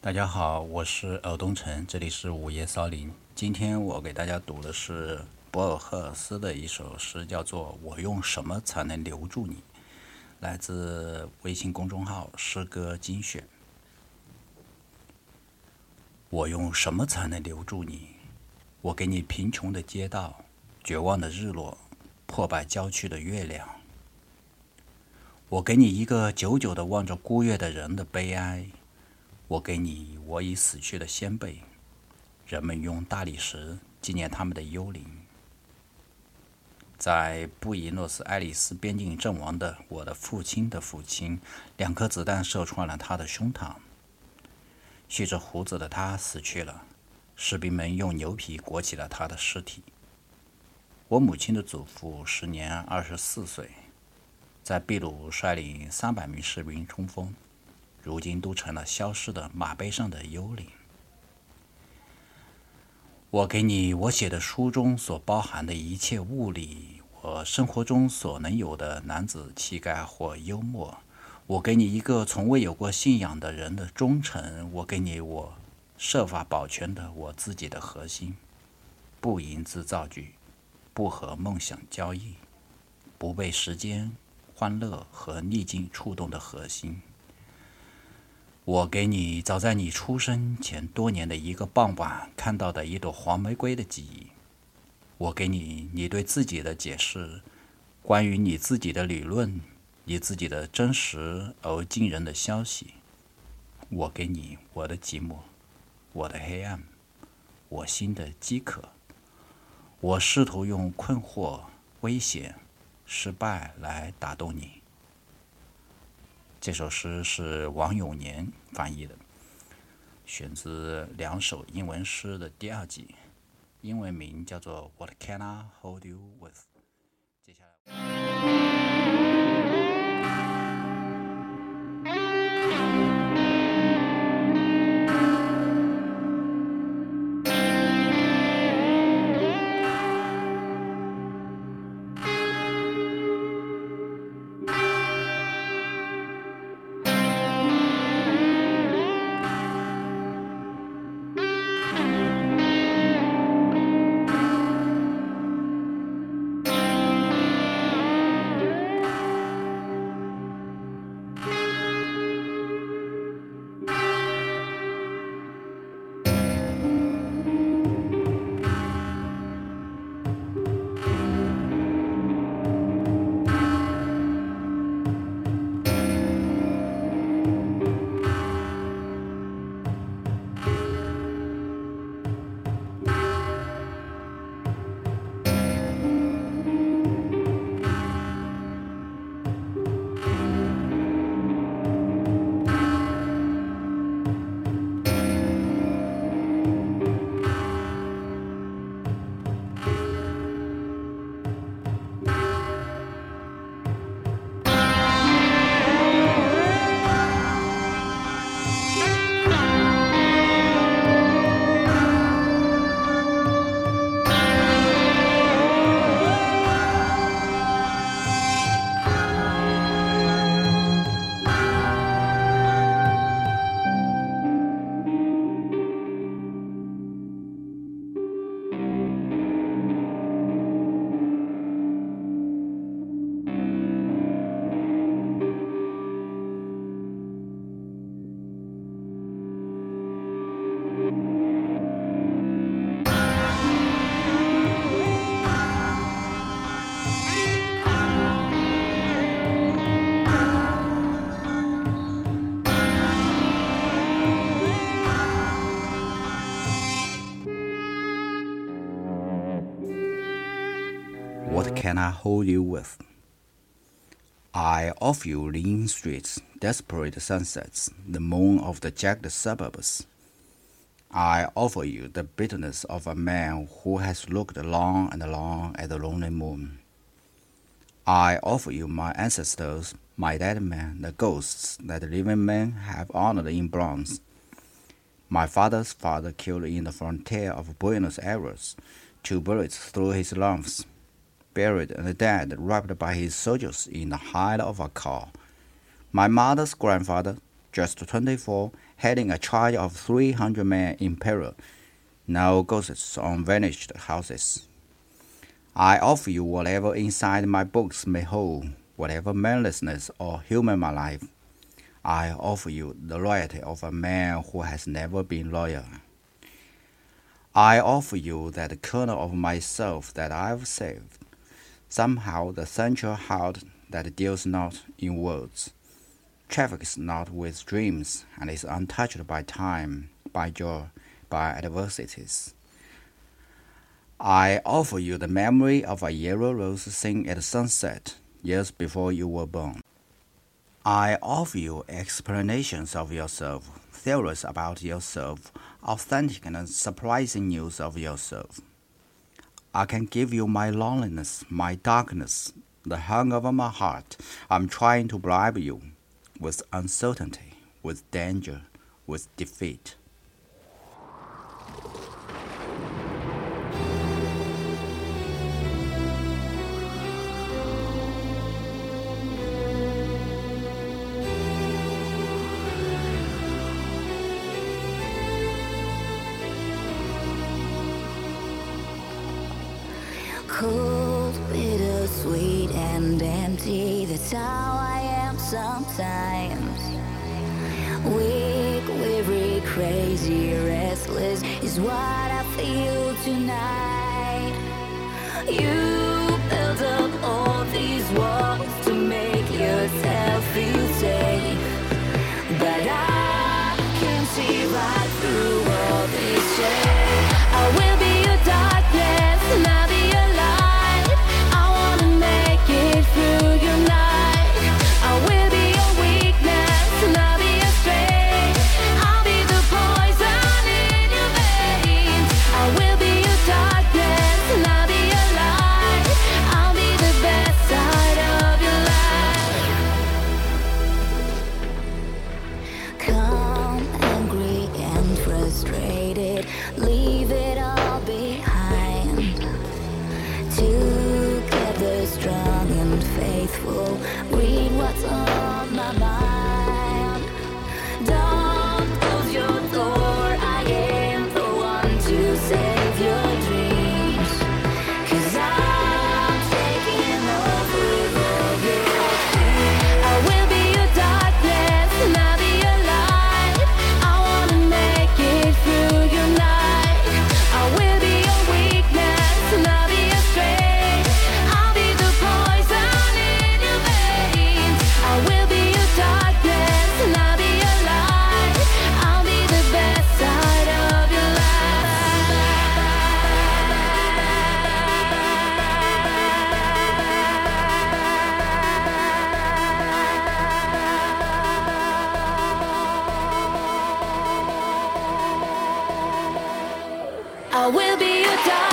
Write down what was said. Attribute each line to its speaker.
Speaker 1: 大家好，我是尔东城，这里是午夜骚林。今天我给大家读的是博尔赫斯的一首诗，叫做《我用什么才能留住你》，来自微信公众号“诗歌精选”。我用什么才能留住你？我给你贫穷的街道，绝望的日落，破败郊区的月亮。我给你一个久久的望着孤月的人的悲哀。我给你我已死去的先辈，人们用大理石纪念他们的幽灵。在布宜诺斯艾利斯边境阵亡的我的父亲的父亲，两颗子弹射穿了他的胸膛。蓄着胡子的他死去了，士兵们用牛皮裹起了他的尸体。我母亲的祖父时年二十四岁，在秘鲁率领三百名士兵冲锋。如今都成了消失的马背上的幽灵。我给你我写的书中所包含的一切物理，我生活中所能有的男子气概或幽默。我给你一个从未有过信仰的人的忠诚。我给你我设法保全的我自己的核心，不吟字造句，不和梦想交易，不被时间、欢乐和逆境触动的核心。我给你早在你出生前多年的一个傍晚看到的一朵黄玫瑰的记忆。我给你你对自己的解释，关于你自己的理论，你自己的真实而惊人的消息。我给你我的寂寞，我的黑暗，我心的饥渴。我试图用困惑、危险、失败来打动你。这首诗是王永年翻译的，选自两首英文诗的第二集，英文名叫做 "What Can I Hold You With"。接下来。Can I hold you with? I offer you lean streets, desperate sunsets, the moon of the jagged suburbs. I offer you the bitterness of a man who has looked long and long at the lonely moon. I offer you my ancestors, my dead men, the ghosts that living men have honored in bronze. My father's father killed in the frontier of Buenos Aires, two bullets through his lungs buried and dead, wrapped by his soldiers in the hide of a cow. My mother's grandfather, just 24, heading a charge of 300 men in peril. No ghosts on vanished houses. I offer you whatever inside my books may hold, whatever manlessness or human my life. I offer you the loyalty of a man who has never been loyal. I offer you that kernel of myself that I've saved, somehow the central heart that deals not in words, traffics not with dreams, and is untouched by time, by joy, by adversities. I offer you the memory of a yellow rose seen at sunset, years before you were born. I offer you explanations of yourself, theories about yourself, authentic and surprising news of yourself. I can give you my loneliness, my darkness, the hunger of my heart. I'm trying to bribe you with uncertainty, with danger, with defeat.
Speaker 2: Cold, bitter, sweet, and empty. That's how I am sometimes. Weak, weary, crazy, restless is what I feel tonight. You Together, strong and faithful. Read what's on I will be your dark.